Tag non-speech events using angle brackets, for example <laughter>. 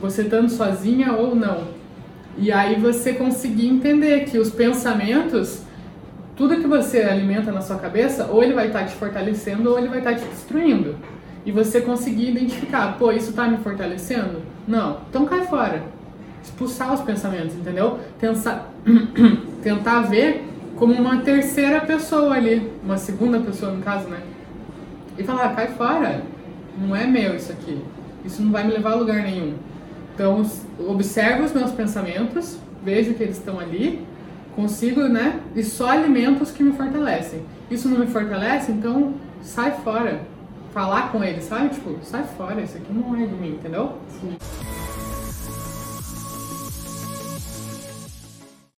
você estando sozinha ou não. E aí você conseguir entender que os pensamentos, tudo que você alimenta na sua cabeça, ou ele vai estar te fortalecendo ou ele vai estar te destruindo. E você conseguir identificar, pô, isso está me fortalecendo? Não. Então cai fora. Expulsar os pensamentos, entendeu? Tentar, <clears throat> tentar ver como uma terceira pessoa ali, uma segunda pessoa no caso, né? E falar, cai fora. Não é meu isso aqui. Isso não vai me levar a lugar nenhum. Então, observo os meus pensamentos, vejo que eles estão ali, consigo, né? E só alimento os que me fortalecem. Isso não me fortalece, então sai fora. Falar com eles, sabe? Tipo, sai fora, isso aqui não é de mim, entendeu? Sim.